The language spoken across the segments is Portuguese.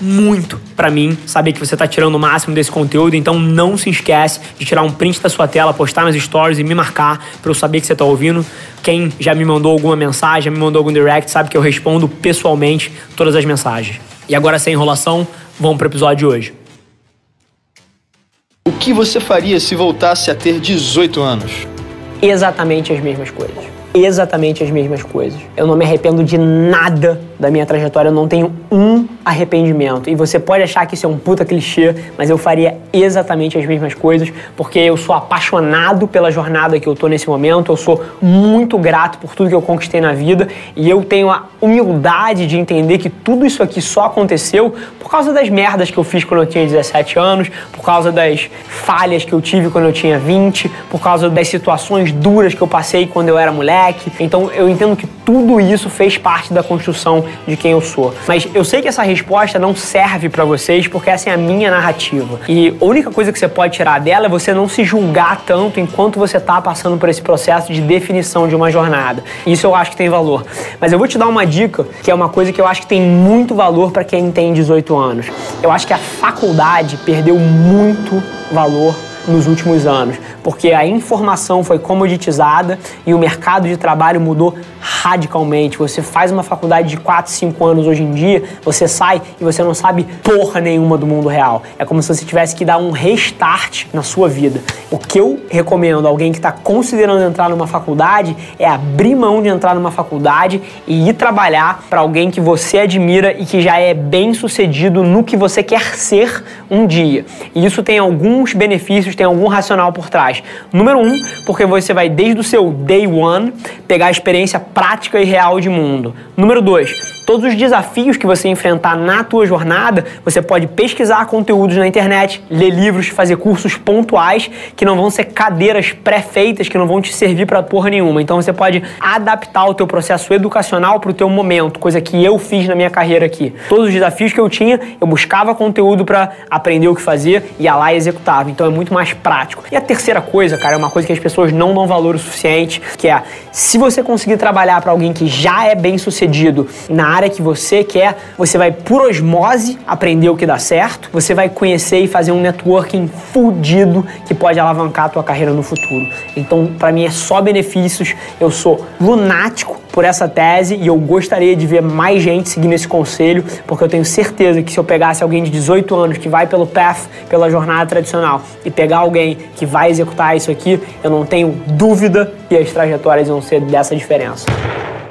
muito para mim saber que você está tirando o máximo desse conteúdo, então não se esquece de tirar um print da sua tela, postar nas stories e me marcar para eu saber que você está ouvindo. Quem já me mandou alguma mensagem, já me mandou algum direct, sabe que eu respondo pessoalmente todas as mensagens. E agora, sem enrolação, vamos para o episódio de hoje. O que você faria se voltasse a ter 18 anos? Exatamente as mesmas coisas. Exatamente as mesmas coisas. Eu não me arrependo de nada da minha trajetória, eu não tenho um arrependimento. E você pode achar que isso é um puta clichê, mas eu faria exatamente as mesmas coisas, porque eu sou apaixonado pela jornada que eu tô nesse momento, eu sou muito grato por tudo que eu conquistei na vida e eu tenho a humildade de entender que tudo isso aqui só aconteceu por causa das merdas que eu fiz quando eu tinha 17 anos, por causa das falhas que eu tive quando eu tinha 20, por causa das situações duras que eu passei quando eu era moleque. Então eu entendo que tudo isso fez parte da construção de quem eu sou. Mas eu sei que essa resposta não serve para vocês porque essa é a minha narrativa. E a única coisa que você pode tirar dela é você não se julgar tanto enquanto você tá passando por esse processo de definição de uma jornada. Isso eu acho que tem valor. Mas eu vou te dar uma dica que é uma coisa que eu acho que tem muito valor para quem tem 18 anos. Eu acho que a faculdade perdeu muito valor nos últimos anos, porque a informação foi comoditizada e o mercado de trabalho mudou radicalmente. Você faz uma faculdade de 4, 5 anos hoje em dia, você sai e você não sabe porra nenhuma do mundo real. É como se você tivesse que dar um restart na sua vida. O que eu recomendo a alguém que está considerando entrar numa faculdade é abrir mão de entrar numa faculdade e ir trabalhar para alguém que você admira e que já é bem sucedido no que você quer ser um dia. E isso tem alguns benefícios, tem algum racional por trás. Número um, porque você vai desde o seu day one pegar a experiência prática e real de mundo. Número dois, todos os desafios que você enfrentar na tua jornada, você pode pesquisar conteúdos na internet, ler livros, fazer cursos pontuais que não vão ser cadeiras pré-feitas que não vão te servir para porra nenhuma. Então você pode adaptar o teu processo educacional para o teu momento, coisa que eu fiz na minha carreira aqui. Todos os desafios que eu tinha, eu buscava conteúdo para aprender o que fazer, ia lá e executava. Então é muito mais prático. E a terceira coisa, cara, é uma coisa que as pessoas não dão valor o suficiente, que é se você conseguir trabalhar para alguém que já é bem sucedido na área que você quer, você vai por osmose aprender o que dá certo, você vai conhecer e fazer um networking fudido que pode alavancar a tua carreira no futuro. Então, para mim é só benefícios. Eu sou lunático por essa tese e eu gostaria de ver mais gente seguindo esse conselho, porque eu tenho certeza que se eu pegasse alguém de 18 anos que vai pelo path, pela jornada tradicional e pegar alguém que vai executar isso aqui, eu não tenho dúvida que as trajetórias vão ser dessa diferença.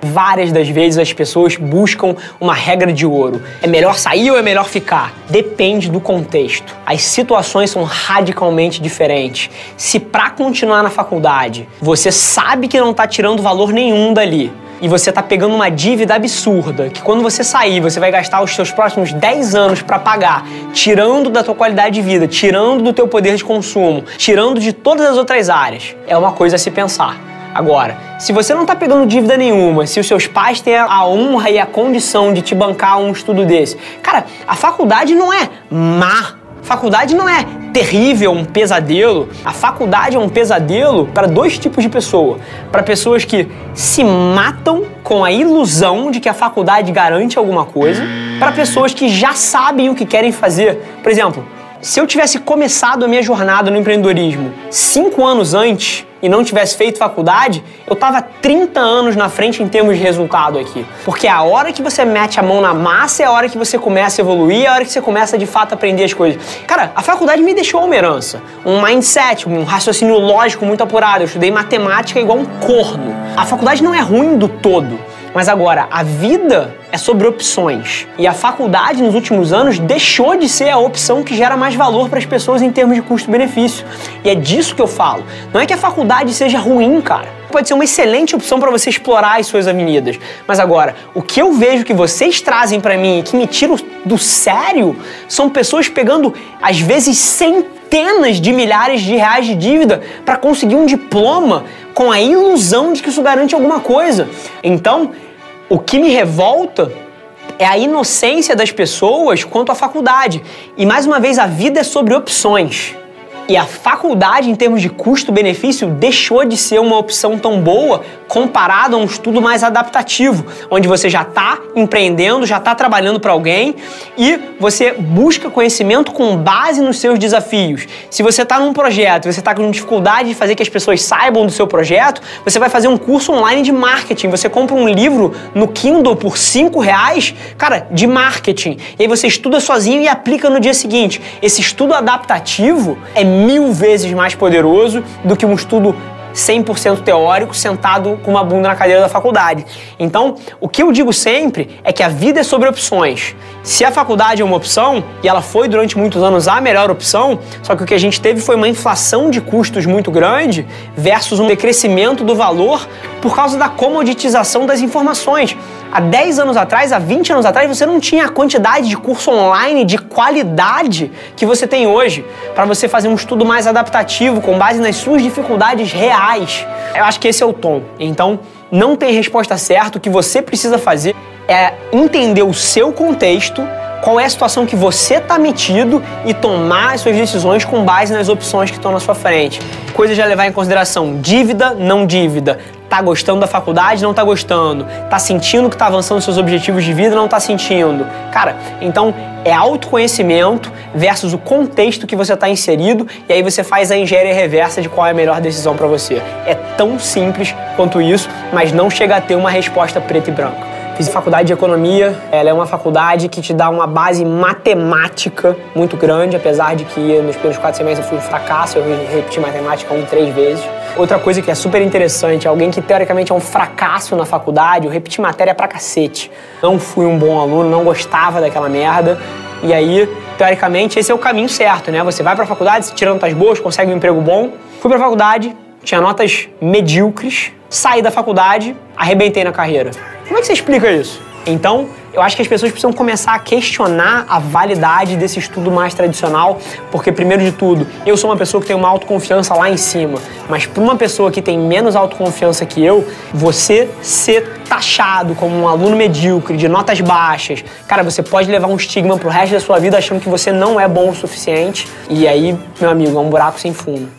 Várias das vezes as pessoas buscam uma regra de ouro. É melhor sair ou é melhor ficar? Depende do contexto. As situações são radicalmente diferentes. Se para continuar na faculdade você sabe que não está tirando valor nenhum dali, e você tá pegando uma dívida absurda, que quando você sair, você vai gastar os seus próximos 10 anos para pagar, tirando da tua qualidade de vida, tirando do teu poder de consumo, tirando de todas as outras áreas. É uma coisa a se pensar. Agora, se você não está pegando dívida nenhuma, se os seus pais têm a honra e a condição de te bancar um estudo desse, cara, a faculdade não é má. Faculdade não é terrível, um pesadelo. A faculdade é um pesadelo para dois tipos de pessoa. Para pessoas que se matam com a ilusão de que a faculdade garante alguma coisa, para pessoas que já sabem o que querem fazer. Por exemplo, se eu tivesse começado a minha jornada no empreendedorismo cinco anos antes, e não tivesse feito faculdade, eu tava 30 anos na frente em termos de resultado aqui. Porque a hora que você mete a mão na massa é a hora que você começa a evoluir, é a hora que você começa de fato a aprender as coisas. Cara, a faculdade me deixou uma herança, um mindset, um raciocínio lógico muito apurado. Eu estudei matemática igual um corno. A faculdade não é ruim do todo. Mas agora, a vida é sobre opções. E a faculdade, nos últimos anos, deixou de ser a opção que gera mais valor para as pessoas em termos de custo-benefício. E é disso que eu falo. Não é que a faculdade seja ruim, cara. Pode ser uma excelente opção para você explorar as suas avenidas. Mas agora, o que eu vejo que vocês trazem para mim e que me tiram do sério são pessoas pegando, às vezes, centenas de milhares de reais de dívida para conseguir um diploma com a ilusão de que isso garante alguma coisa. Então, o que me revolta é a inocência das pessoas quanto à faculdade. E mais uma vez, a vida é sobre opções. E a faculdade, em termos de custo-benefício, deixou de ser uma opção tão boa comparado a um estudo mais adaptativo, onde você já está empreendendo, já está trabalhando para alguém e você busca conhecimento com base nos seus desafios. Se você está num projeto, você está com dificuldade de fazer que as pessoas saibam do seu projeto, você vai fazer um curso online de marketing. Você compra um livro no Kindle por cinco reais, cara, de marketing. E aí você estuda sozinho e aplica no dia seguinte. Esse estudo adaptativo é mil vezes mais poderoso do que um estudo 100% teórico, sentado com uma bunda na cadeira da faculdade. Então, o que eu digo sempre é que a vida é sobre opções. Se a faculdade é uma opção, e ela foi durante muitos anos a melhor opção, só que o que a gente teve foi uma inflação de custos muito grande versus um decrescimento do valor por causa da comoditização das informações. Há 10 anos atrás, há 20 anos atrás, você não tinha a quantidade de curso online de qualidade que você tem hoje para você fazer um estudo mais adaptativo com base nas suas dificuldades reais. Eu acho que esse é o tom. Então, não tem resposta certa. O que você precisa fazer é entender o seu contexto, qual é a situação que você está metido e tomar as suas decisões com base nas opções que estão na sua frente. Coisas já levar em consideração dívida, não dívida, Tá gostando da faculdade, não tá gostando. Tá sentindo que tá avançando seus objetivos de vida, não tá sentindo. Cara, então é autoconhecimento versus o contexto que você está inserido e aí você faz a engenharia reversa de qual é a melhor decisão para você. É tão simples quanto isso, mas não chega a ter uma resposta preta e branca. Fiz faculdade de economia, ela é uma faculdade que te dá uma base matemática muito grande, apesar de que nos primeiros quatro semestres eu fui um fracasso, eu repeti matemática um, três vezes. Outra coisa que é super interessante, alguém que teoricamente é um fracasso na faculdade, eu repeti matéria pra cacete. Não fui um bom aluno, não gostava daquela merda. E aí, teoricamente, esse é o caminho certo, né? Você vai pra faculdade, tira notas boas, consegue um emprego bom. Fui pra faculdade, tinha notas medíocres, saí da faculdade, arrebentei na carreira. Como é que você explica isso? Então, eu acho que as pessoas precisam começar a questionar a validade desse estudo mais tradicional, porque, primeiro de tudo, eu sou uma pessoa que tem uma autoconfiança lá em cima, mas para uma pessoa que tem menos autoconfiança que eu, você ser taxado como um aluno medíocre, de notas baixas, cara, você pode levar um estigma pro resto da sua vida achando que você não é bom o suficiente, e aí, meu amigo, é um buraco sem fundo.